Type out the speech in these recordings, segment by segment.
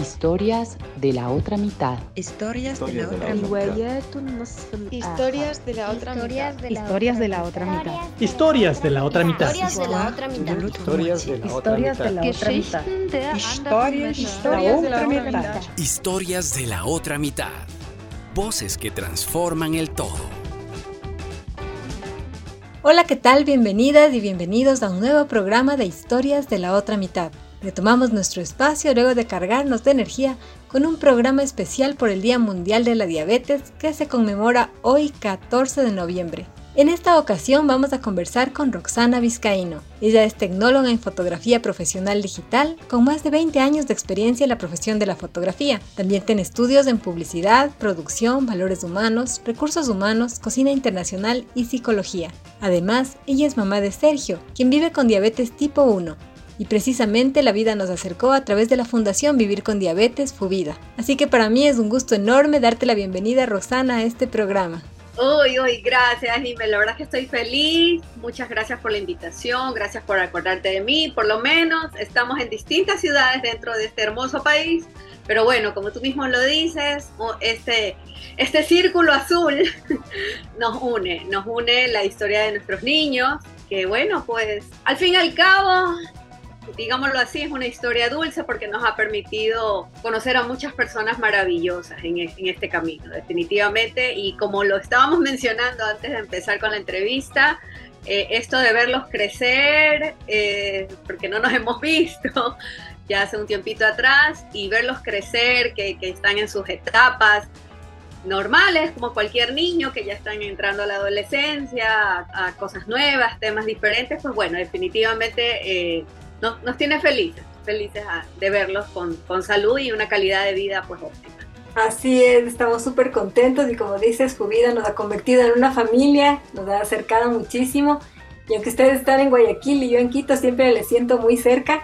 Historias de la otra mitad. Historias de la otra mitad. Historias de la otra mitad. Historias de la otra mitad. Historias de la otra mitad. Historias de la otra mitad. Historias de la otra mitad. Historias de la otra mitad. Voces que transforman el todo. Hola, ¿qué tal? Bienvenidas y bienvenidos a un nuevo programa de Historias de la otra mitad. Retomamos nuestro espacio luego de cargarnos de energía con un programa especial por el Día Mundial de la Diabetes que se conmemora hoy 14 de noviembre. En esta ocasión vamos a conversar con Roxana Vizcaíno. Ella es tecnóloga en fotografía profesional digital con más de 20 años de experiencia en la profesión de la fotografía. También tiene estudios en publicidad, producción, valores humanos, recursos humanos, cocina internacional y psicología. Además, ella es mamá de Sergio, quien vive con diabetes tipo 1 y precisamente la vida nos acercó a través de la Fundación Vivir con Diabetes Fubida. Así que para mí es un gusto enorme darte la bienvenida, Roxana, a este programa. Uy, uy, gracias, Jimé. La verdad es que estoy feliz. Muchas gracias por la invitación. Gracias por acordarte de mí. Por lo menos estamos en distintas ciudades dentro de este hermoso país. Pero bueno, como tú mismo lo dices, este, este círculo azul nos une. Nos une la historia de nuestros niños. Que bueno, pues al fin y al cabo digámoslo así, es una historia dulce porque nos ha permitido conocer a muchas personas maravillosas en, en, este camino, definitivamente. Y como lo estábamos mencionando antes de empezar con la entrevista, eh, esto de verlos crecer, eh, porque no nos hemos visto ya hace un tiempito atrás, y verlos crecer, que, que están en sus etapas, normales, como cualquier niño que ya están entrando a la adolescencia, a, a cosas nuevas, temas diferentes, pues bueno, definitivamente eh, nos, tiene felices, felices de verlos con, con, salud y una calidad de vida pues óptima. Así es, estamos súper contentos y como dices, su vida nos ha convertido en una familia, nos ha acercado muchísimo y aunque ustedes están en Guayaquil y yo en Quito, siempre les siento muy cerca.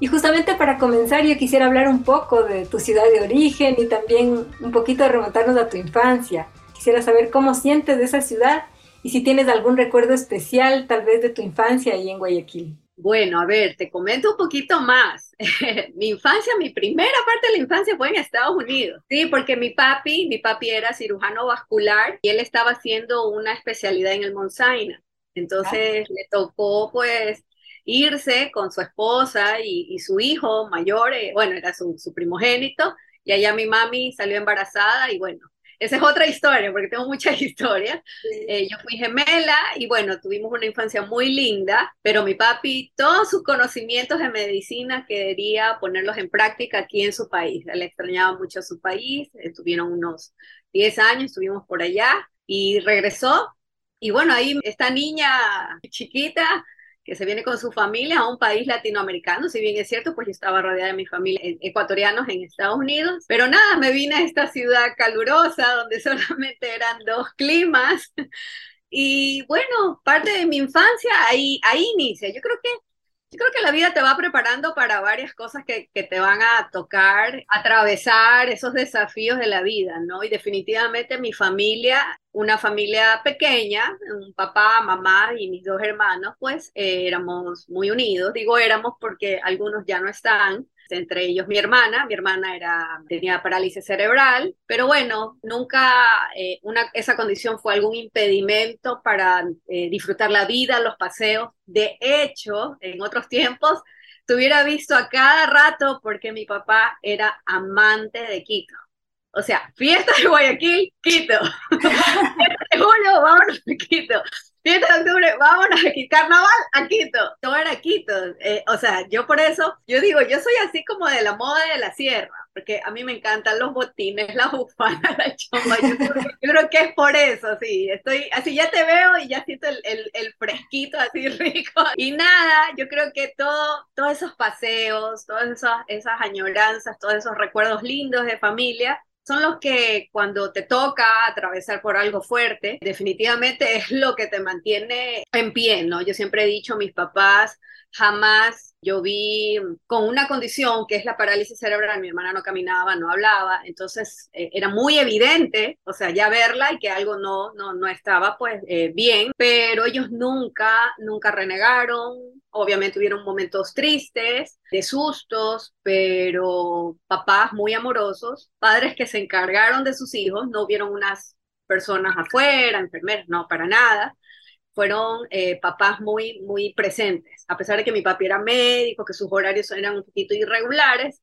Y justamente para comenzar yo quisiera hablar un poco de tu ciudad de origen y también un poquito de remontarnos a tu infancia. Quisiera saber cómo sientes de esa ciudad y si tienes algún recuerdo especial tal vez de tu infancia ahí en Guayaquil. Bueno, a ver, te comento un poquito más. mi infancia, mi primera parte de la infancia fue en Estados Unidos. Sí, porque mi papi, mi papi era cirujano vascular y él estaba haciendo una especialidad en el Mount Sinai. Entonces ah. le tocó pues irse con su esposa y, y su hijo mayor, eh, bueno, era su, su primogénito, y allá mi mami salió embarazada y bueno, esa es otra historia, porque tengo muchas historias. Sí. Eh, yo fui gemela y bueno, tuvimos una infancia muy linda, pero mi papi, todos sus conocimientos de medicina quería ponerlos en práctica aquí en su país. Él extrañaba mucho su país, estuvieron unos 10 años, estuvimos por allá y regresó. Y bueno, ahí esta niña chiquita que se viene con su familia a un país latinoamericano, si bien es cierto, pues yo estaba rodeada de mi familia ecuatorianos en Estados Unidos, pero nada, me vine a esta ciudad calurosa donde solamente eran dos climas. Y bueno, parte de mi infancia ahí, ahí inicia. Yo creo que yo creo que la vida te va preparando para varias cosas que, que, te van a tocar, atravesar esos desafíos de la vida, ¿no? Y definitivamente mi familia, una familia pequeña, un papá, mamá y mis dos hermanos, pues eh, éramos muy unidos. Digo éramos porque algunos ya no están, entre ellos mi hermana, mi hermana era, tenía parálisis cerebral, pero bueno, nunca eh, una, esa condición fue algún impedimento para eh, disfrutar la vida, los paseos. De hecho, en otros tiempos, te hubiera visto a cada rato porque mi papá era amante de Quito. O sea, fiesta de Guayaquil, Quito. fiesta de julio, vámonos a Quito. 7 de octubre, vámonos aquí, carnaval a Quito, todo era Quito, eh, o sea, yo por eso, yo digo, yo soy así como de la moda de la sierra, porque a mí me encantan los botines, la bufanda, la chomba, yo, creo, yo creo que es por eso, sí, estoy, así ya te veo y ya siento el, el, el, fresquito así rico, y nada, yo creo que todo, todos esos paseos, todas esas, esas añoranzas, todos esos recuerdos lindos de familia, son los que cuando te toca atravesar por algo fuerte, definitivamente es lo que te mantiene en pie, ¿no? Yo siempre he dicho, mis papás jamás yo vi con una condición que es la parálisis cerebral, mi hermana no caminaba, no hablaba, entonces eh, era muy evidente, o sea, ya verla y que algo no, no, no estaba pues eh, bien, pero ellos nunca, nunca renegaron, obviamente hubieron momentos tristes, de sustos, pero papás muy amorosos, padres que se encargaron de sus hijos, no hubieron unas personas afuera, enfermeras, no, para nada fueron eh, papás muy, muy presentes, a pesar de que mi papi era médico, que sus horarios eran un poquito irregulares,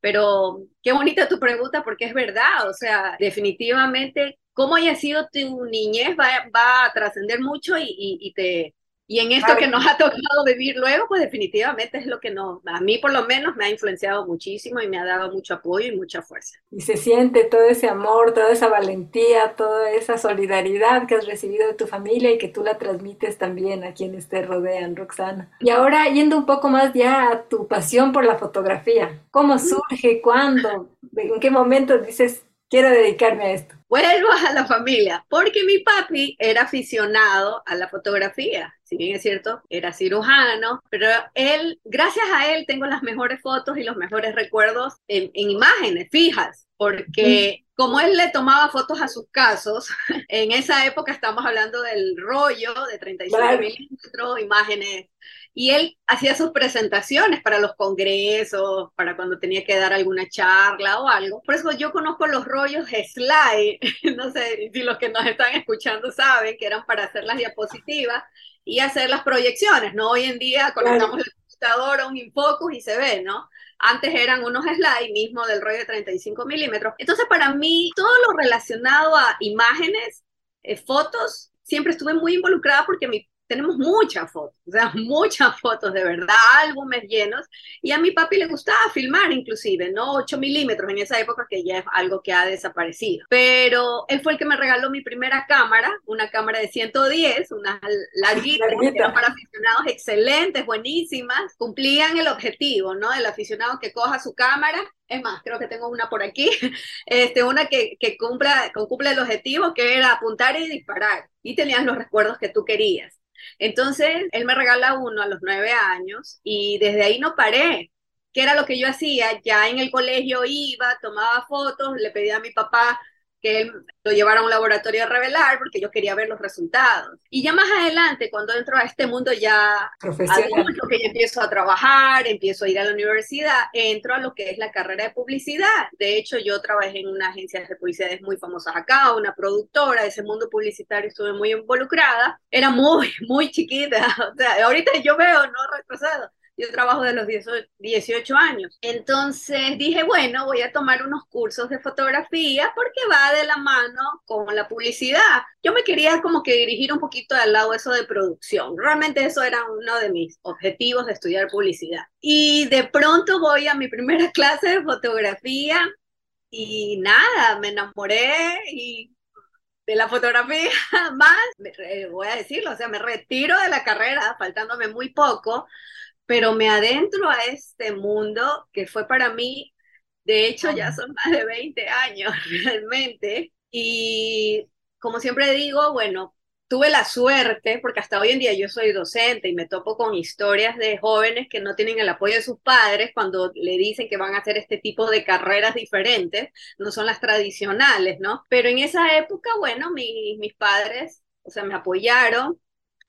pero qué bonita tu pregunta porque es verdad, o sea, definitivamente cómo haya sido tu niñez va, va a trascender mucho y, y, te, y en esto que nos ha tocado vivir luego, pues definitivamente es lo que no, a mí por lo menos me ha influenciado muchísimo y me ha dado mucho apoyo y mucha fuerza. Y se siente todo ese amor, toda esa valentía, toda esa solidaridad que has recibido de tu familia y que tú la transmites también a quienes te rodean, Roxana. Y ahora yendo un poco más ya a tu pasión por la fotografía, ¿cómo surge? ¿Cuándo? ¿En qué momento dices, quiero dedicarme a esto? Vuelvo a la familia, porque mi papi era aficionado a la fotografía si bien es cierto, era cirujano, pero él, gracias a él, tengo las mejores fotos y los mejores recuerdos en, imágenes fijas, porque como él le tomaba fotos a sus casos, en esa época estamos hablando del rollo de 35 milímetros, imágenes y él hacía sus presentaciones para los congresos, para cuando tenía que dar alguna charla o algo. Por eso yo conozco los rollos slide, no sé si los que nos están escuchando saben que eran para hacer las diapositivas y hacer las proyecciones, ¿no? Hoy en día conectamos el computador a un infocus y se ve, ¿no? Antes eran unos slides mismo del rollo de 35 milímetros. Entonces, para mí, todo lo relacionado a imágenes, eh, fotos, siempre estuve muy involucrada porque mi tenemos muchas fotos, o sea, muchas fotos de verdad, álbumes llenos, y a mi papi le gustaba filmar inclusive, ¿no? 8 milímetros en esa época que ya es algo que ha desaparecido, pero él fue el que me regaló mi primera cámara, una cámara de 110, una larguita, para aficionados excelentes, buenísimas, cumplían el objetivo, ¿no? El aficionado que coja su cámara es más, creo que tengo una por aquí, este, una que, que, cumpla, que cumple el objetivo que era apuntar y disparar y tenías los recuerdos que tú querías. Entonces, él me regala uno a los nueve años y desde ahí no paré. ¿Qué era lo que yo hacía? Ya en el colegio iba, tomaba fotos, le pedía a mi papá que él lo llevara a un laboratorio a revelar porque yo quería ver los resultados. Y ya más adelante, cuando entro a este mundo ya profesional, que yo empiezo a trabajar, empiezo a ir a la universidad, entro a lo que es la carrera de publicidad. De hecho, yo trabajé en una agencia de publicidades muy famosas acá, una productora, ese mundo publicitario estuve muy involucrada. Era muy, muy chiquita. O sea, ahorita yo veo, no retrocado yo trabajo de los 18 años. Entonces dije, bueno, voy a tomar unos cursos de fotografía porque va de la mano con la publicidad. Yo me quería como que dirigir un poquito al lado eso de producción. Realmente eso era uno de mis objetivos de estudiar publicidad. Y de pronto voy a mi primera clase de fotografía y nada, me enamoré y de la fotografía más, voy a decirlo, o sea, me retiro de la carrera, faltándome muy poco, pero me adentro a este mundo que fue para mí, de hecho ya son más de 20 años realmente, y como siempre digo, bueno, tuve la suerte, porque hasta hoy en día yo soy docente y me topo con historias de jóvenes que no tienen el apoyo de sus padres cuando le dicen que van a hacer este tipo de carreras diferentes, no son las tradicionales, ¿no? Pero en esa época, bueno, mis padres, o sea, me apoyaron,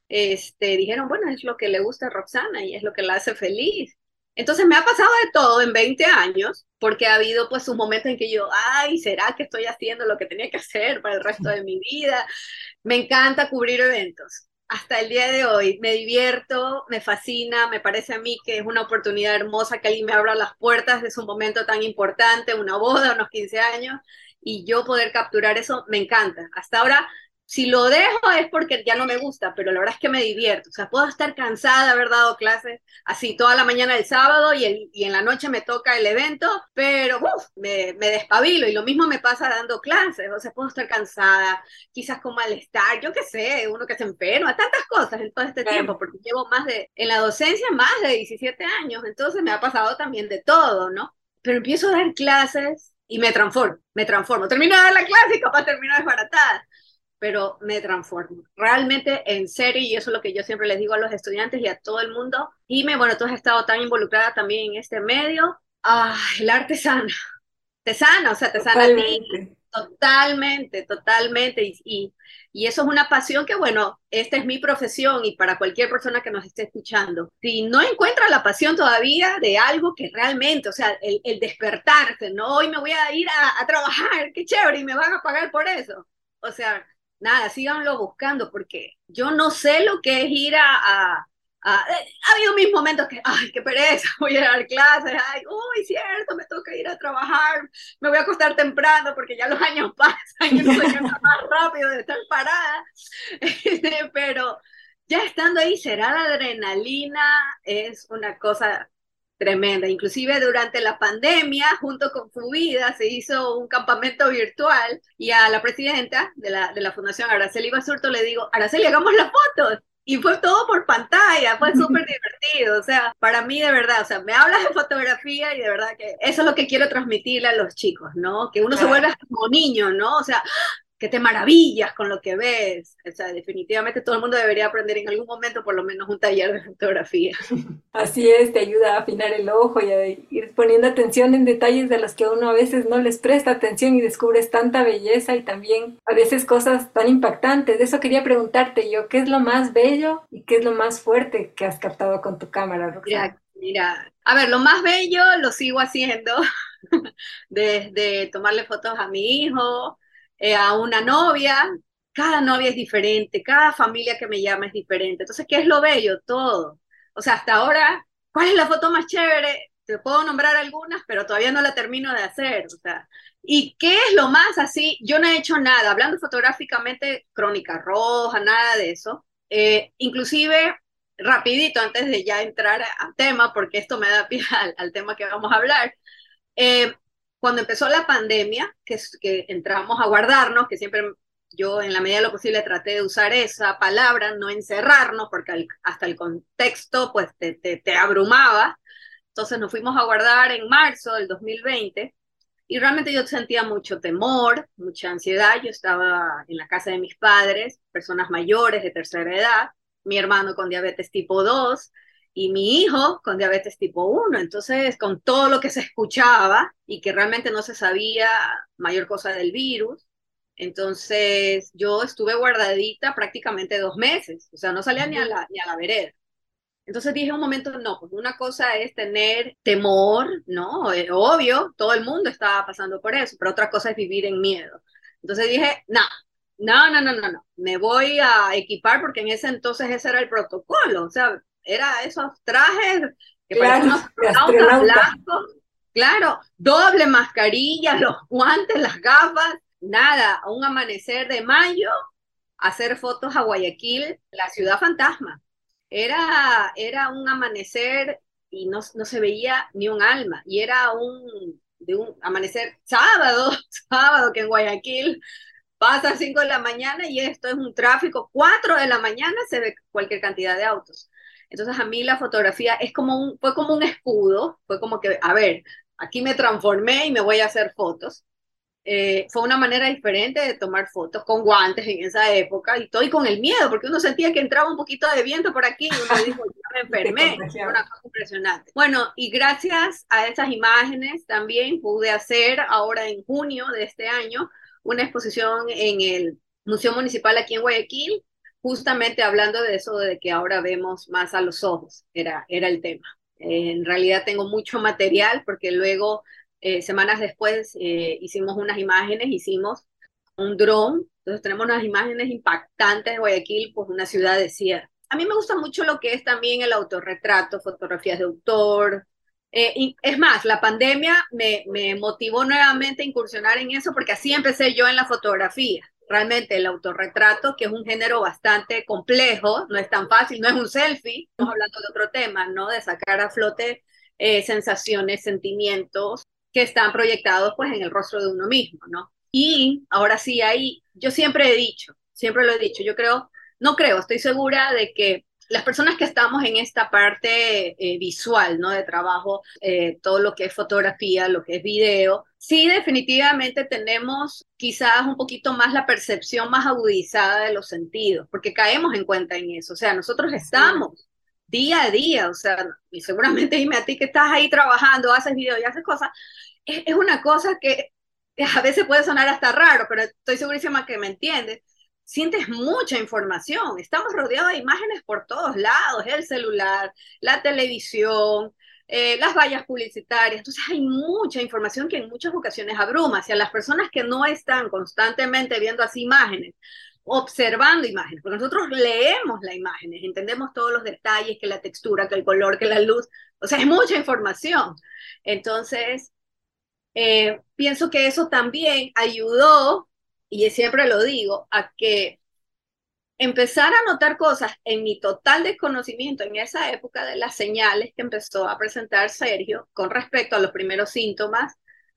este, dijeron, bueno, es lo que le gusta a Roxana y es lo que la hace feliz. Entonces me ha pasado de todo en 20 años, porque ha habido pues un momento en que yo, ay, ¿será que estoy haciendo lo que tenía que hacer para el resto de mi vida? Me encanta cubrir eventos. Hasta el día de hoy me divierto, me fascina, me parece a mí que es una oportunidad hermosa que alguien me abra las puertas de su momento tan importante, una boda, unos 15 años, y yo poder capturar eso me encanta. Hasta ahora si lo dejo es porque ya no me gusta, pero la verdad es que me divierto. O sea, puedo estar cansada de haber dado clases así toda la mañana del sábado y, el, y en la noche me toca el evento, pero me, me, despabilo y lo mismo me pasa dando clases. O sea, puedo estar cansada, quizás con malestar, yo qué sé, uno que se enferma, tantas cosas en todo este tiempo, porque llevo más de, en la docencia más de 17 años, entonces me ha pasado también de todo, ¿no? Pero empiezo a dar clases y me transformo, me transformo. Termino de dar la clase y capaz termino desbaratada pero me transformo. Realmente, en serio, y eso es lo que yo siempre les digo a los estudiantes y a todo el mundo. Y me, bueno, tú has estado tan involucrada también en este medio. Ah, el arte sana. Te sana, o sea, te sana a ti. Totalmente, totalmente. Y, y, eso es una pasión que, bueno, esta es mi profesión y para cualquier persona que nos esté escuchando, si no encuentra la pasión todavía de algo que realmente, o sea, el, el despertarse, ¿no? Hoy me voy a ir a, a, trabajar, qué chévere, y me van a pagar por eso. O sea, nada, síganlo buscando porque yo no sé lo que es ir a eh, ha habido mis momentos que, ay, qué pereza, voy a dar clases, ay, uy, cierto, me toca ir a trabajar, me voy a acostar temprano porque ya los años pasan y no soy más rápido de estar parada, pero ya estando ahí, será la adrenalina, es una cosa tremenda. Inclusive durante la pandemia, junto con Fubida, se hizo un campamento virtual y a la presidenta de la, de la Fundación Araceli Basurto le digo, Araceli, hagamos las fotos y fue todo por pantalla, fue súper divertido, o sea, para mí de verdad, o sea, me hablas de fotografía y de verdad que eso es lo que quiero transmitirle a los chicos, ¿no? Que uno se vuelve como niño, ¿no? O sea, que te maravillas con lo que ves. O sea, definitivamente todo el mundo debería aprender en algún momento por lo menos un taller de fotografía. Así es, te ayuda a afinar el ojo y a ir poniendo atención en detalles de los que uno a veces no les presta atención y descubres tanta belleza y también a veces cosas tan impactantes. De eso quería preguntarte yo, ¿qué es lo más bello y qué es lo más fuerte que has captado con tu cámara, Roxana? Mira, a ver, lo más bello lo sigo haciendo, desde tomarle fotos a mi hijo, eh, a una novia, cada novia es diferente, cada familia que me llama es diferente. Entonces, ¿qué es lo bello? Todo. O sea, hasta ahora, ¿cuál es la foto más chévere? Te puedo nombrar algunas, pero todavía no la termino de hacer. O sea, ¿y qué es lo más así? Yo no he hecho nada, hablando fotográficamente, crónica roja, nada de eso. Eh, inclusive, rapidito, antes de ya entrar al tema, porque esto me da pie al, tema que vamos a hablar, eh, cuando empezó la pandemia, que, que entramos a guardarnos, que siempre yo en la medida de lo posible traté de usar esa palabra, no encerrarnos, porque hasta el contexto pues te, te, te, abrumaba. Entonces nos fuimos a guardar en marzo del 2020 y realmente yo sentía mucho temor, mucha ansiedad. Yo estaba en la casa de mis padres, personas mayores de tercera edad, mi hermano con diabetes tipo 2, y mi hijo con diabetes tipo 1. Entonces, con todo lo que se escuchaba y que realmente no se sabía mayor cosa del virus, entonces yo estuve guardadita prácticamente dos meses, o sea, no salía ni a la, ni a la vereda. Entonces dije un momento, no, pues una cosa es tener temor, ¿no? Eh, obvio, todo el mundo estaba pasando por eso, pero otra cosa es vivir en miedo. Entonces dije, no, no, no, no, no, no, me voy a equipar porque en ese entonces ese era el protocolo, o sea, era esos trajes que parecían unos blancos. Claro, doble mascarilla, los guantes, las gafas, nada, un amanecer de mayo, hacer fotos a Guayaquil, la ciudad fantasma. Era, era un amanecer y no, no se veía ni un alma, y era un, de un amanecer sábado, sábado que en Guayaquil pasa a 5 de la mañana y esto es un tráfico, 4 de la mañana se ve cualquier cantidad de autos. Entonces a mí la fotografía es como un, fue como un escudo, fue como que, a ver, aquí me transformé y me voy a hacer fotos. Eh, fue una manera diferente de tomar fotos con guantes en esa época y todo y con el miedo, porque uno sentía que entraba un poquito de viento por aquí y uno dijo, yo me enfermé, una cosa impresionante. Bueno, y gracias a esas imágenes también pude hacer ahora en junio de este año una exposición en el Museo Municipal aquí en Guayaquil, justamente hablando de eso de que ahora vemos más a los ojos, era, era el tema. en realidad tengo mucho material porque luego, eh, semanas después, eh, hicimos unas imágenes, hicimos un dron, entonces tenemos unas imágenes impactantes de Guayaquil, pues una ciudad desierta. A mí me gusta mucho lo que es también el autorretrato, fotografías de autor. Eh, es más, la pandemia me, me motivó nuevamente a incursionar en eso porque así empecé yo en la fotografía realmente el autorretrato, que es un género bastante complejo, no es tan fácil, no es un selfie, estamos hablando de otro tema, ¿no? De sacar a flote eh, sensaciones, sentimientos que están proyectados pues en el rostro de uno mismo, ¿no? Y ahora sí, ahí, yo siempre he dicho, siempre lo he dicho, yo creo, no creo, estoy segura de que las personas que estamos en esta parte eh, visual, ¿no? De trabajo, eh, todo lo que es fotografía, lo que es video, sí definitivamente tenemos quizás un poquito más la percepción más agudizada de los sentidos, porque caemos en cuenta en eso. O sea, nosotros estamos día a día, o sea, y seguramente dime a ti que estás ahí trabajando, haces video y haces cosas, es, es una cosa que a veces puede sonar hasta raro, pero estoy segurísima que me entiendes sientes mucha información. Estamos rodeados de imágenes por todos lados, el celular, la televisión, eh, las vallas publicitarias. Entonces hay mucha información que en muchas ocasiones abruma. Si a las personas que no están constantemente viendo así imágenes, observando imágenes, porque nosotros leemos las imágenes, entendemos todos los detalles, que la textura, que el color, que la luz, o sea, es mucha información. Entonces, eh, pienso que eso también ayudó y siempre lo digo, a que empezar a notar cosas en mi total desconocimiento en esa época de las señales que empezó a presentar Sergio con respecto a los primeros síntomas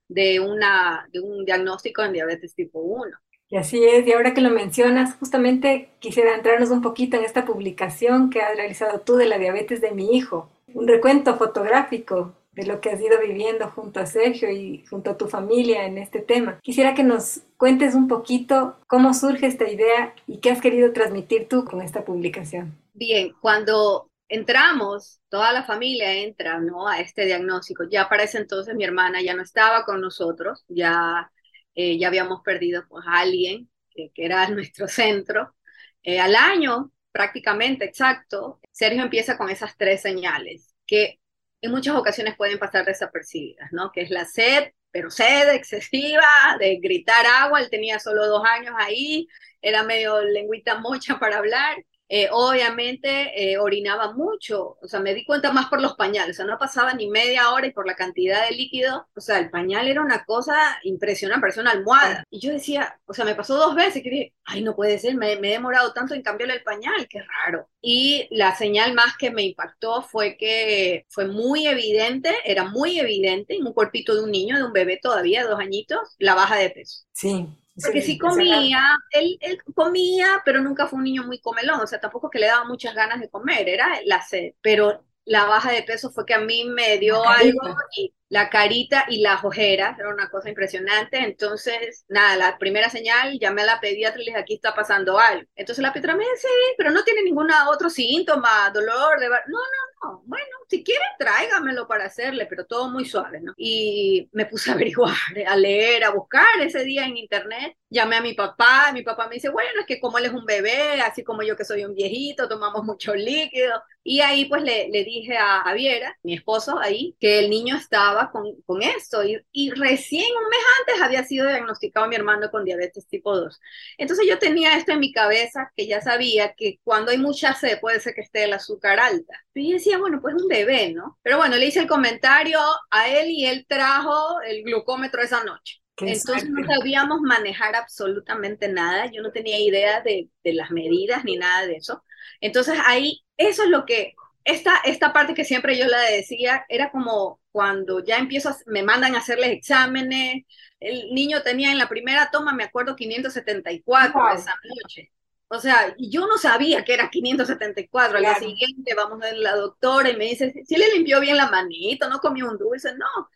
de, una, de un diagnóstico en diabetes tipo 1. Y así es, y ahora que lo mencionas, justamente quisiera entrarnos un poquito en esta publicación que has realizado tú de la diabetes de mi hijo, un recuento fotográfico de lo que has ido viviendo junto a Sergio y junto a tu familia en este tema. Quisiera que nos cuentes un poquito cómo surge esta idea y qué has querido transmitir tú con esta publicación. Bien, cuando entramos, toda la familia entra ¿no? a este diagnóstico. Ya para entonces mi hermana ya no estaba con nosotros, ya, eh, ya habíamos perdido pues, a alguien que, que era nuestro centro. Eh, al año, prácticamente exacto, Sergio empieza con esas tres señales, que en muchas ocasiones pueden pasar desapercibidas, ¿no? Que es la sed, pero sed excesiva, de gritar agua, él tenía solo dos años ahí, era medio lengüita mocha para hablar, eh, obviamente eh, orinaba mucho, o sea, me di cuenta más por los pañales, o sea, no pasaba ni media hora y por la cantidad de líquido, o sea, el pañal era una cosa impresionante, parecía una almohada. Y yo decía, o sea, me pasó dos veces que dije, ay, no puede ser, me, me he demorado tanto en cambiarle el pañal, qué raro. Y la señal más que me impactó fue que fue muy evidente, era muy evidente en un cuerpito de un niño, de un bebé todavía, dos añitos, la baja de peso. Sí. Porque sí comía, él, él, comía, pero nunca fue un niño muy comelón, o sea, tampoco que le daba muchas ganas de comer, era la sed, pero la baja de peso fue que a mí me dio algo y la carita y las ojeras, era una cosa impresionante. Entonces, nada, la primera señal, llamé a la pediatra y le dije, aquí está pasando algo. Entonces la pediatra me dice, sí, pero no tiene ningún otro síntoma, dolor, de... No, no, no, bueno, si quiere tráigamelo para hacerle, pero todo muy suave, ¿no? Y me puse a averiguar, a leer, a buscar ese día en internet. Llamé a mi papá, mi papá me dice, bueno, es que como él es un bebé, así como yo que soy un viejito, tomamos mucho líquido. Y ahí pues le, le dije a Javiera, mi esposo ahí, que el niño estaba con, con esto y, y, recién un mes antes había sido diagnosticado mi hermano con diabetes tipo 2. Entonces yo tenía esto en mi cabeza que ya sabía que cuando hay mucha sed puede ser que esté el azúcar alta. Y yo decía, bueno, pues un bebé, ¿no? Pero bueno, le hice el comentario a él y él trajo el glucómetro esa noche. Entonces no sabíamos manejar absolutamente nada, yo no tenía idea de, de las medidas ni nada de eso. Entonces ahí, eso es lo que esta, esta parte que siempre yo la decía era como cuando ya empiezo, me mandan a hacerles exámenes, el niño tenía en la primera toma, me acuerdo, 574 esa noche. O sea, yo no sabía que era 574. Al día siguiente vamos a la doctora y me dice, si le limpió bien la manito, no comió un dulce, no.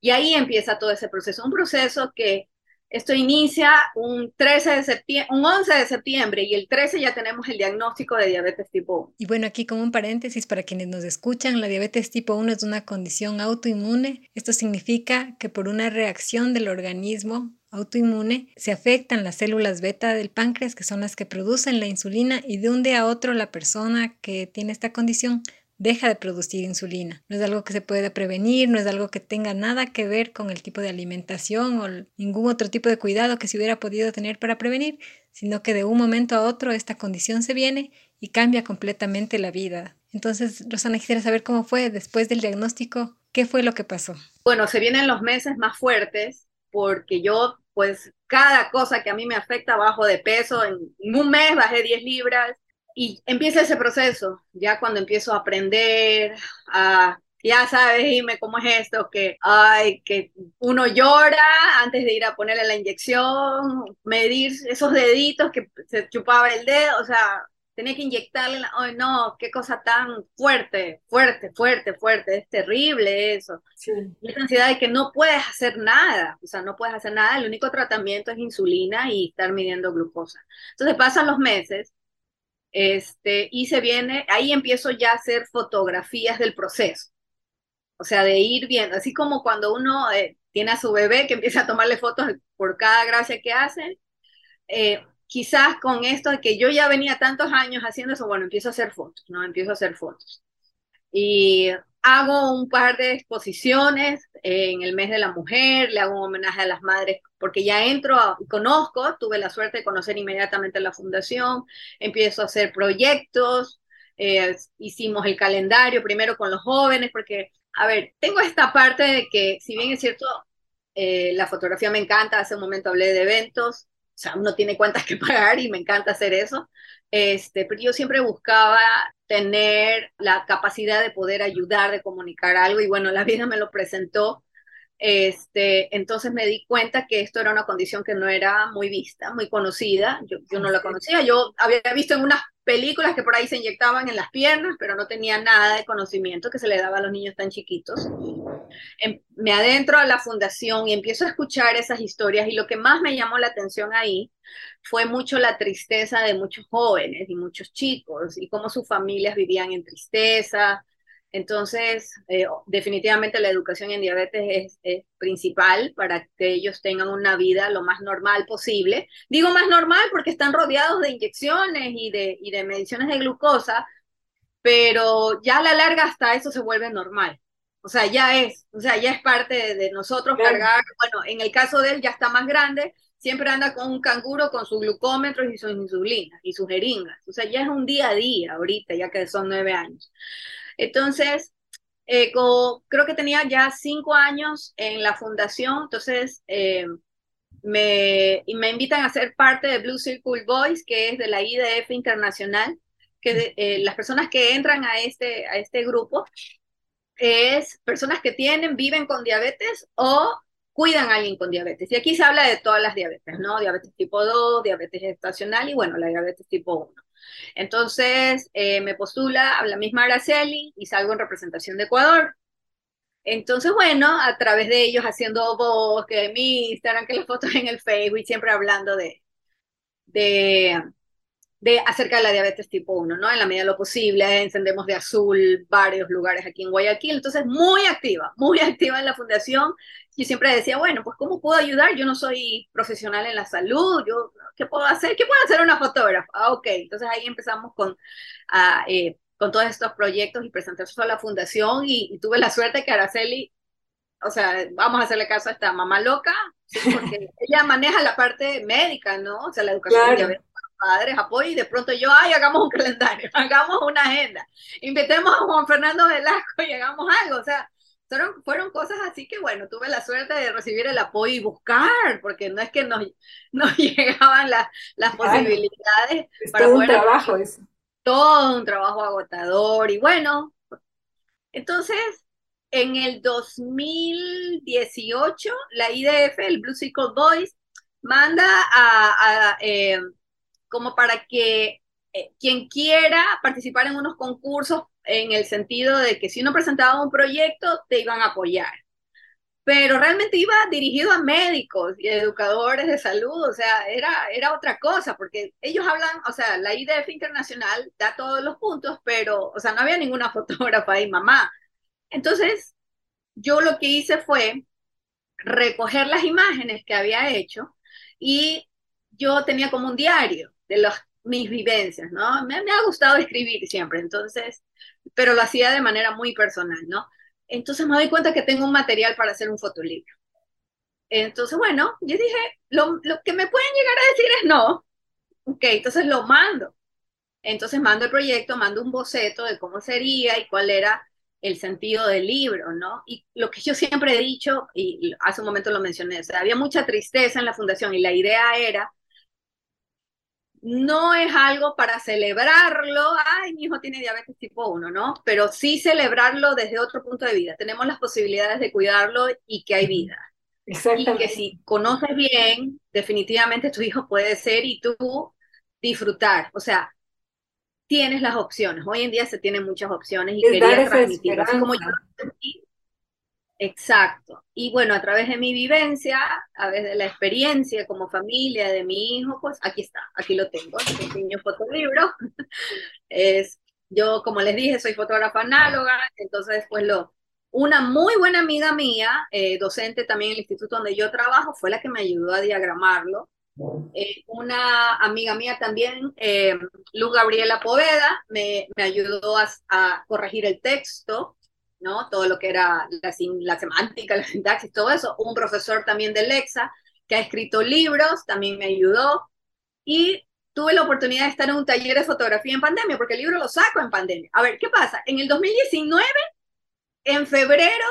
Y ahí empieza todo ese proceso, un proceso que esto inicia un 13 de septiembre, un 11 de septiembre y el 13 ya tenemos el diagnóstico de diabetes tipo 1. Y bueno, aquí como un paréntesis para quienes nos escuchan, la diabetes tipo 1 es una condición autoinmune. Esto significa que por una reacción del organismo autoinmune se afectan las células beta del páncreas, que son las que producen la insulina, y de un día a otro la persona que tiene esta condición deja de producir insulina. No es algo que se pueda prevenir, no es algo que tenga nada que ver con el tipo de alimentación o ningún otro tipo de cuidado que se hubiera podido tener para prevenir, sino que de un momento a otro esta condición se viene y cambia completamente la vida. Entonces, Rosana, quisiera saber cómo fue después del diagnóstico, qué fue lo que pasó. Bueno, se vienen los meses más fuertes porque yo, pues, cada cosa que a mí me afecta bajo de peso, en un mes bajé 10 libras, y empieza ese proceso, ya cuando empiezo a aprender, a, ya sabes, dime cómo es esto, que, ay, que uno llora antes de ir a ponerle la inyección, medir esos deditos que se chupaba el dedo, o sea, tenía que inyectarle, ay no, qué cosa tan fuerte, fuerte, fuerte, fuerte, es terrible eso. Sí. La ansiedad de que no puedes hacer nada, o sea, no puedes hacer nada, el único tratamiento es insulina y estar midiendo glucosa. Entonces pasan los meses, este, y se viene, ahí empiezo ya a hacer fotografías del proceso. O sea, de ir viendo, así como cuando uno eh, tiene a su bebé que empieza a tomarle fotos por cada gracia que hace, eh, quizás con esto de que yo ya venía tantos años haciendo eso, bueno, empiezo a hacer fotos, ¿no? Empiezo a hacer fotos. Y hago un par de exposiciones en el mes de la mujer, le hago un homenaje a las madres, porque ya entro, y conozco, tuve la suerte de conocer inmediatamente la fundación, empiezo a hacer proyectos, eh, hicimos el calendario primero con los jóvenes, porque, a ver, tengo esta parte de que, si bien es cierto, eh, la fotografía me encanta, hace un momento hablé de eventos, o sea, uno tiene cuentas que pagar y me encanta hacer eso, este, pero yo siempre buscaba tener la capacidad de poder ayudar, de comunicar algo, y bueno, la vida me lo presentó. Este, entonces me di cuenta que esto era una condición que no era muy vista, muy conocida. Yo, yo no la conocía. Yo había visto en unas películas que por ahí se inyectaban en las piernas, pero no tenía nada de conocimiento que se le daba a los niños tan chiquitos. Em, me adentro a la fundación y empiezo a escuchar esas historias y lo que más me llamó la atención ahí fue mucho la tristeza de muchos jóvenes y muchos chicos y cómo sus familias vivían en tristeza, entonces, eh, definitivamente la educación en diabetes es, principal para que ellos tengan una vida lo más normal posible. Digo más normal porque están rodeados de inyecciones y de, y de mediciones de glucosa, pero ya a la larga hasta eso se vuelve normal. O sea, ya es, o sea, ya es parte de, nosotros cargar, bueno, en el caso de él ya está más grande, siempre anda con un canguro con sus glucómetros y sus insulinas y sus jeringas. O sea, ya es un día a día ahorita, ya que son nueve años. Entonces, eh, creo que tenía ya cinco años en la fundación, entonces eh, me, me invitan a ser parte de Blue Circle Boys, que es de la IDF Internacional, que eh, las personas que entran a este, a este grupo es personas que tienen, viven con diabetes o cuidan a alguien con diabetes. Y aquí se habla de todas las diabetes, ¿no? Diabetes tipo 2, diabetes estacional y bueno, la diabetes tipo 1. Entonces eh, me postula a la misma Araceli y salgo en representación de Ecuador. Entonces, bueno, a través de ellos haciendo voz, que mi Instagram, que las fotos en el Facebook, siempre hablando de, de, de acerca de la diabetes tipo 1, ¿no? En la medida de lo posible, encendemos de azul varios lugares aquí en Guayaquil, entonces muy activa, muy activa en la fundación. Yo siempre decía, bueno, pues ¿cómo puedo ayudar? Yo no soy profesional en la salud, yo, ¿qué puedo hacer? ¿Qué puedo hacer una fotógrafa? Ah, ok, entonces ahí empezamos con, a, eh, con todos estos proyectos y presentarse a la fundación y, tuve la suerte que Araceli, o sea, vamos a hacerle caso a esta mamá loca, porque ella maneja la parte médica, ¿no? O sea, la educación de padres, apoyo, y de pronto yo, ay, hagamos un calendario, hagamos una agenda, invitemos a Juan Fernando Velasco y hagamos algo, o sea, fueron, fueron cosas así que, bueno, tuve la suerte de recibir el apoyo y buscar, porque no es que nos, nos llegaban las, las posibilidades. Es para todo un trabajo eso. Todo un trabajo agotador, y bueno, entonces, en el 2018, la IDF, el Blue Circle Boys, manda a, a eh, como para que eh, quien quiera participar en unos concursos en el sentido de que si uno presentaba un proyecto, te iban a apoyar. Pero realmente iba dirigido a médicos y educadores de salud, o sea, era, era otra cosa, porque ellos hablan, o sea, la IDF internacional da todos los puntos, pero, o sea, no había ninguna fotógrafa y mamá. Entonces, yo lo que hice fue recoger las imágenes que había hecho y yo tenía como un diario de los, mis vivencias, ¿no? Me, ha gustado escribir siempre, entonces, pero lo hacía de manera muy personal, ¿no? Entonces me doy cuenta que tengo un material para hacer un fotolibro. Entonces, bueno, yo dije, lo, lo que me pueden llegar a decir es no. Ok, entonces lo mando. Entonces mando el proyecto, mando un boceto de cómo sería y cuál era el sentido del libro, ¿no? Y lo que yo siempre he dicho, y hace un momento lo mencioné, o sea, había mucha tristeza en la fundación y la idea era no es algo para celebrarlo, ay, mi hijo tiene diabetes tipo 1, ¿no? Pero sí celebrarlo desde otro punto de vida. Tenemos las posibilidades de cuidarlo y que hay vida. Y que si conoces bien, definitivamente tu hijo puede ser y tú disfrutar. O sea, tienes las opciones. Hoy en día se tienen muchas opciones y quería transmitirlo. como yo Exacto. Y bueno, a través de mi vivencia, a través de la experiencia como familia de mi hijo, pues aquí está, aquí lo tengo, este pequeño fotolibro. Es, yo, como les dije, soy fotógrafa análoga, entonces pues lo, una muy buena amiga mía, eh, docente también en el instituto donde yo trabajo, fue la que me ayudó a diagramarlo. Eh, una amiga mía también, eh, Luz Gabriela Poveda, me, me ayudó a, a, corregir el texto, ¿no? Todo lo que era la, la semántica, la sintaxis, todo eso. Un profesor también de Lexa que ha escrito libros, también me ayudó. Y tuve la oportunidad de estar en un taller de fotografía en pandemia, porque el libro lo saco en pandemia. A ver, ¿qué pasa? En el 2019, en febrero,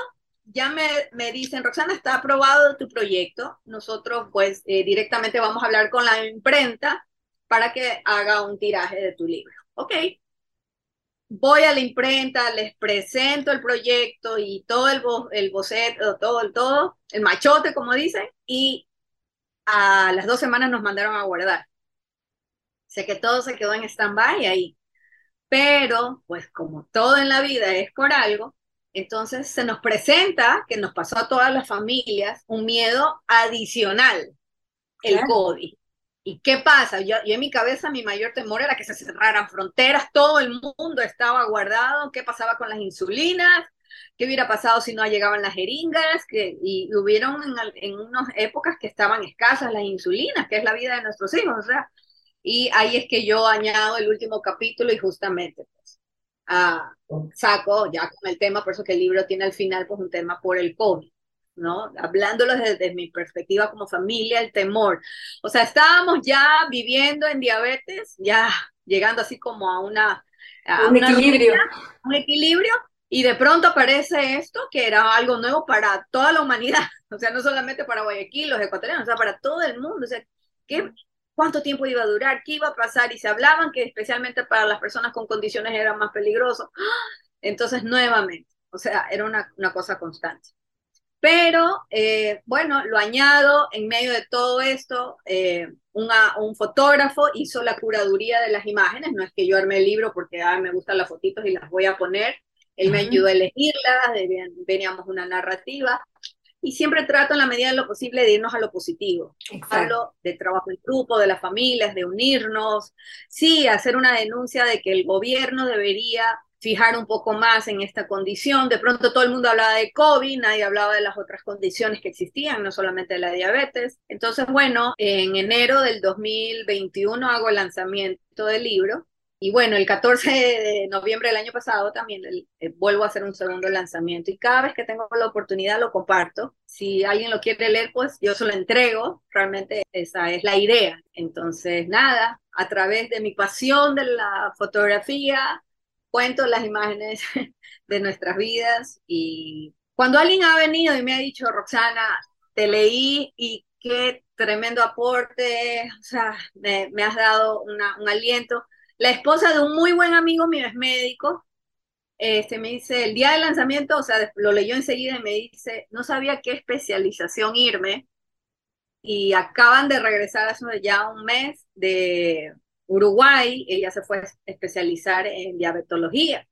ya me, me dicen, Roxana, está aprobado tu proyecto. Nosotros, pues, eh, directamente vamos a hablar con la imprenta para que haga un tiraje de tu libro. Ok. Voy a la imprenta, les presento el proyecto y todo el, el boceto, todo el todo, el machote, como dicen, y a las dos semanas nos mandaron a guardar. Sé que todo se quedó en stand-by ahí. Pero, pues como todo en la vida es por algo, entonces se nos presenta, que nos pasó a todas las familias, un miedo adicional, el COVID. ¿Y qué pasa? Yo, en mi cabeza mi mayor temor era que se cerraran fronteras, todo el mundo estaba guardado, qué pasaba con las insulinas, qué hubiera pasado si no llegaban las jeringas, que, y hubieron en, unas épocas que estaban escasas las insulinas, que es la vida de nuestros hijos, o sea, y ahí es que yo añado el último capítulo y justamente pues, saco ya con el tema, por eso que el libro tiene al final pues un tema por el COVID, ¿no? Hablándolo desde, mi perspectiva como familia, el temor. O sea, estábamos ya viviendo en diabetes, ya llegando así como a una... un equilibrio. un equilibrio, y de pronto aparece esto que era algo nuevo para toda la humanidad, o sea, no solamente para Guayaquil, los ecuatorianos, o sea, para todo el mundo, o sea, ¿qué, cuánto tiempo iba a durar, qué iba a pasar, y se hablaban que especialmente para las personas con condiciones era más peligroso. Entonces, nuevamente, o sea, era una, una cosa constante. Pero, eh, bueno, lo añado, en medio de todo esto, eh, un fotógrafo hizo la curaduría de las imágenes, no es que yo armé el libro porque ah, me gustan las fotitos y las voy a poner, él me ayudó a elegirlas, veníamos una narrativa, y siempre trato en la medida de lo posible de irnos a lo positivo. Hablo de trabajo en grupo, de las familias, de unirnos, sí, hacer una denuncia de que el gobierno debería fijar un poco más en esta condición. De pronto todo el mundo hablaba de COVID, nadie hablaba de las otras condiciones que existían, no solamente de la diabetes. Entonces, bueno, en enero del 2021 hago el lanzamiento del libro y bueno, el 14 de noviembre del año pasado también eh, vuelvo a hacer un segundo lanzamiento y cada vez que tengo la oportunidad lo comparto. Si alguien lo quiere leer, pues yo se lo entrego. Realmente esa es la idea. Entonces, nada, a través de mi pasión de la fotografía, cuento las imágenes de nuestras vidas y cuando alguien ha venido y me ha dicho, Roxana, te leí y qué tremendo aporte, o sea, me, has dado un aliento la esposa de un muy buen amigo mío es médico. Este, me dice, el día del lanzamiento, o sea, lo leyó enseguida y me dice, no sabía qué especialización irme. Y acaban de regresar hace ya un mes de Uruguay. Ella se fue a especializar en diabetología.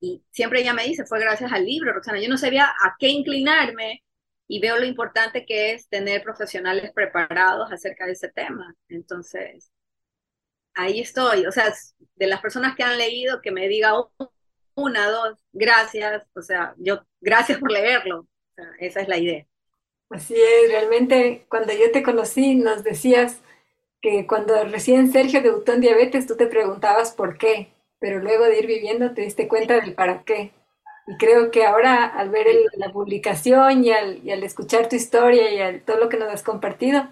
Y siempre ella me dice, fue gracias al libro, Roxana. Yo no sabía a qué inclinarme y veo lo importante que es tener profesionales preparados acerca de ese tema. Entonces, ahí estoy. O sea, de las personas que han leído, que me diga una, dos, gracias. O sea, yo, gracias por leerlo. esa es la idea. Así es, realmente cuando yo te conocí nos decías que cuando recién Sergio debutó en diabetes tú te preguntabas por qué, pero luego de ir viviendo te diste cuenta del para qué. Y creo que ahora al ver la publicación y al, al, escuchar tu historia y al, todo lo que nos has compartido,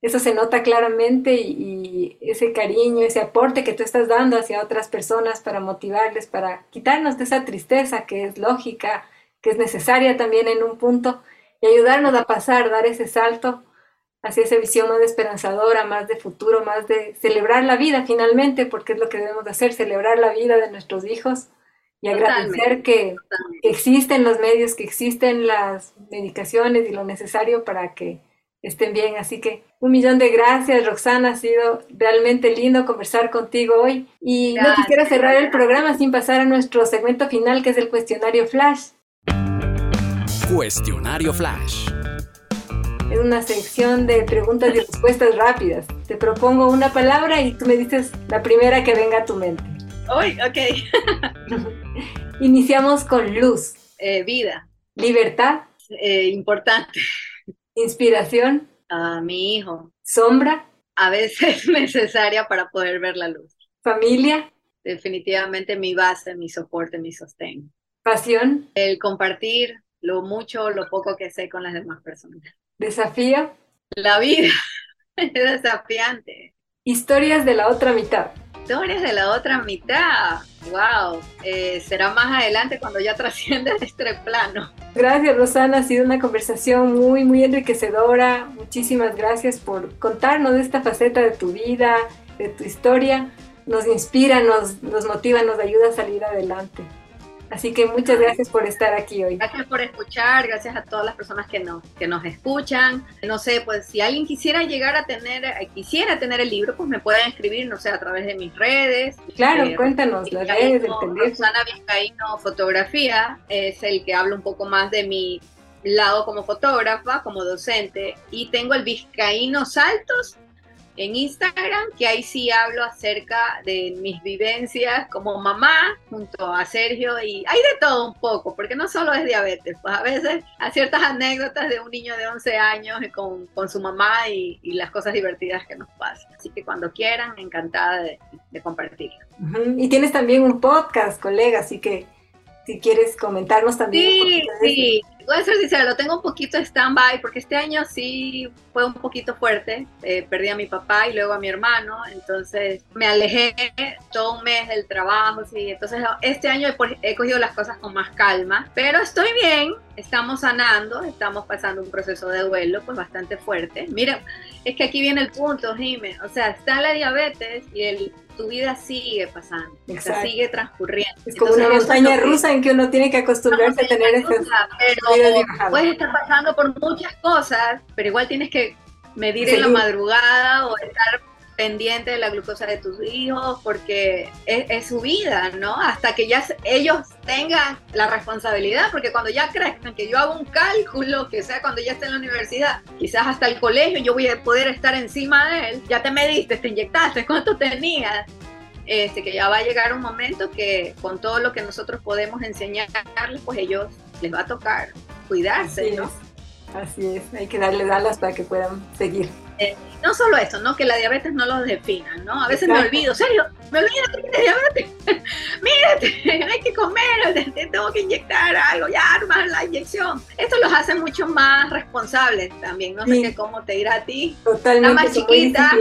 eso se nota claramente y, ese cariño, ese aporte que tú estás dando hacia otras personas para motivarles, para quitarnos de esa tristeza que es lógica, que es necesaria también en un punto y ayudarnos a pasar, dar ese salto hacia esa visión más esperanzadora, más de futuro, más de celebrar la vida finalmente, porque es lo que debemos hacer, celebrar la vida de nuestros hijos y agradecer que, que existen los medios, que existen las medicaciones y lo necesario para que estén bien. Así que un millón de gracias, Roxana. Ha sido realmente lindo conversar contigo hoy. Y no quisiera cerrar el programa sin pasar a nuestro segmento final, que es el cuestionario Flash. Cuestionario Flash. Es una sección de preguntas y respuestas rápidas. Te propongo una palabra y tú me dices la primera que venga a tu mente. Uy, ok. Iniciamos con luz. Eh, vida. Libertad. Eh, importante. Inspiración. A mi hijo. Sombra. A veces necesaria para poder ver la luz. Familia. Definitivamente mi base, mi soporte, mi sostén. Pasión. El compartir lo mucho o lo poco que sé con las demás personas. Desafío. La vida es desafiante. Historias de la otra mitad. Historias de la otra mitad. Wow. Eh, será más adelante cuando ya trascienda este plano. Gracias, Rosana. Ha sido una conversación muy, muy enriquecedora. Muchísimas gracias por contarnos esta faceta de tu vida, de tu historia. Nos inspira, nos, nos motiva, nos ayuda a salir adelante. Así que muchas gracias por estar aquí hoy. Gracias por escuchar, gracias a todas las personas que nos, que nos escuchan. No sé, pues si alguien quisiera llegar a tener, eh, quisiera tener el libro, pues me pueden escribir, no sé, a través de mis redes. Claro, eh, cuéntanos las redes del teléfono. Rosana Vizcaíno Fotografía es el que habla un poco más de mi lado como fotógrafa, como docente, y tengo el Vizcaíno Saltos en Instagram, que ahí sí hablo acerca de mis vivencias como mamá junto a Sergio y hay de todo un poco, porque no solo es diabetes, pues a veces hay ciertas anécdotas de un niño de 11 años con, con su mamá y, y, las cosas divertidas que nos pasan. Así que cuando quieran, encantada de, de compartirlo. Y tienes también un podcast, colega, así que si quieres comentarnos también. Sí, sí, voy a ser sincera, lo tengo un poquito stand-by porque este año sí fue un poquito fuerte. Eh, perdí a mi papá y luego a mi hermano, entonces me alejé todo un mes del trabajo, sí. Entonces este año he, he cogido las cosas con más calma, pero estoy bien, estamos sanando, estamos pasando un proceso de duelo pues bastante fuerte. Mira, es que aquí viene el punto, Jiménez, o sea, está la diabetes y el tu vida sigue pasando, o sea, sigue transcurriendo. Es como una montaña rusa en que uno tiene que acostumbrarse a tener esas pero puedes estar pasando por muchas cosas, pero igual tienes que medir en la madrugada o estar pendiente de la glucosa de tus hijos porque es, su vida, ¿no? Hasta que ya ellos tengan la responsabilidad, porque cuando ya crezcan, que yo hago un cálculo, que sea cuando ya esté en la universidad, quizás hasta el colegio yo voy a poder estar encima de él, ya te mediste, te inyectaste, ¿cuánto tenías? Este, que ya va a llegar un momento que con todo lo que nosotros podemos enseñarles, pues ellos les va a tocar cuidarse, ¿no? Así es, hay que darles alas para que puedan seguir. Eh, no solo eso, ¿no? Que la diabetes no lo defina, ¿no? A veces me olvido, serio, me olvido que tienes diabetes. Mírate, hay que comer, te tengo que inyectar algo, ya arma la inyección. Esto los hace mucho más responsables también, no sé qué cómo te dirá a ti. Totalmente. La más chiquita,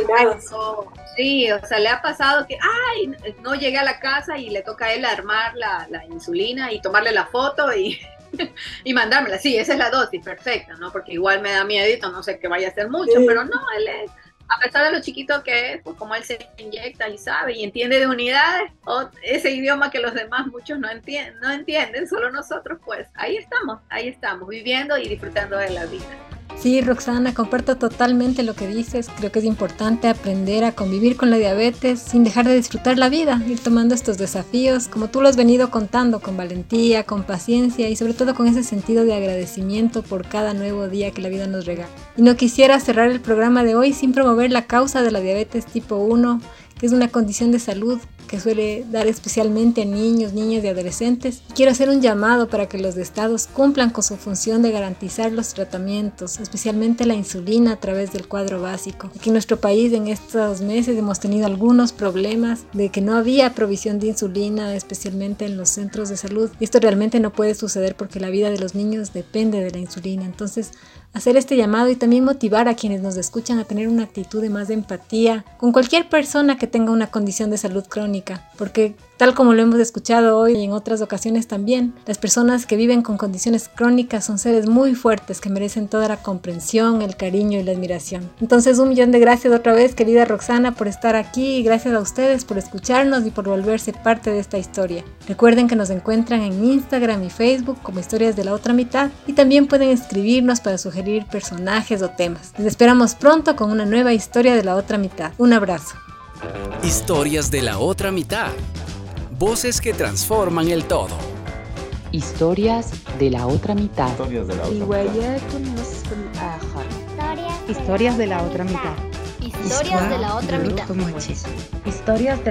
sí, o sea, le ha pasado que, ay, no llegué a la casa y le toca a él armar la, la insulina y tomarle la foto y y mandármela. Sí, esa es la dosis perfecta, ¿no? Porque igual me da miedo, no sé que vaya a ser mucho, pero no, él es, a pesar de lo chiquito que es, pues como él se inyecta y sabe y entiende de unidades, o ese idioma que los demás muchos no entienden, no entienden, solo nosotros, pues ahí estamos, ahí estamos, viviendo y disfrutando de la vida. Sí, Roxana, comparto totalmente lo que dices. Creo que es importante aprender a convivir con la diabetes sin dejar de disfrutar la vida, ir tomando estos desafíos, como tú lo has venido contando, con valentía, con paciencia y sobre todo con ese sentido de agradecimiento por cada nuevo día que la vida nos regala. Y no quisiera cerrar el programa de hoy sin promover la causa de la diabetes tipo 1, que es una condición de salud que suele dar especialmente a niños, niñas y adolescentes. Quiero hacer un llamado para que los estados cumplan con su función de garantizar los tratamientos, especialmente la insulina a través del cuadro básico. Aquí en nuestro país en estos meses hemos tenido algunos problemas de que no había provisión de insulina, especialmente en los centros de salud. Esto realmente no puede suceder porque la vida de los niños depende de la insulina. Entonces, hacer este llamado y también motivar a quienes nos escuchan a tener una actitud de más empatía con cualquier persona que tenga una condición de salud crónica crónica, porque tal como lo hemos escuchado hoy y en otras ocasiones también, las personas que viven con condiciones crónicas son seres muy fuertes que merecen toda la comprensión, el cariño y la admiración. Entonces un millón de gracias otra vez querida Roxana por estar aquí y gracias a ustedes por escucharnos y por volverse parte de esta historia. Recuerden que nos encuentran en Instagram y Facebook como Historias de la Otra Mitad y también pueden escribirnos para sugerir personajes o temas. Les esperamos pronto con una nueva historia de la otra mitad. Un abrazo. Historias de la otra mitad. Voces que transforman el todo. Historias de la otra mitad. Historias de la otra mitad. Historias de la otra mitad. Historias de la otra mitad. Histórias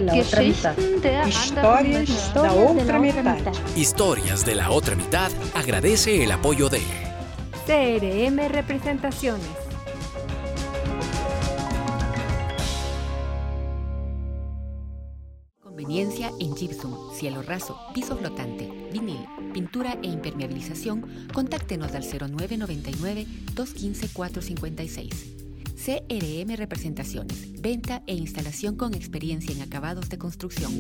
da outra metade. Historias de la otra mitad agradece el apoyo de CRM Representaciones. Conveniencia en gypsum, cielo raso, piso flotante, vinil, pintura e impermeabilización, contáctenos al 0999 215 456. CRM Representaciones, venta e instalación con experiencia en acabados de construcción.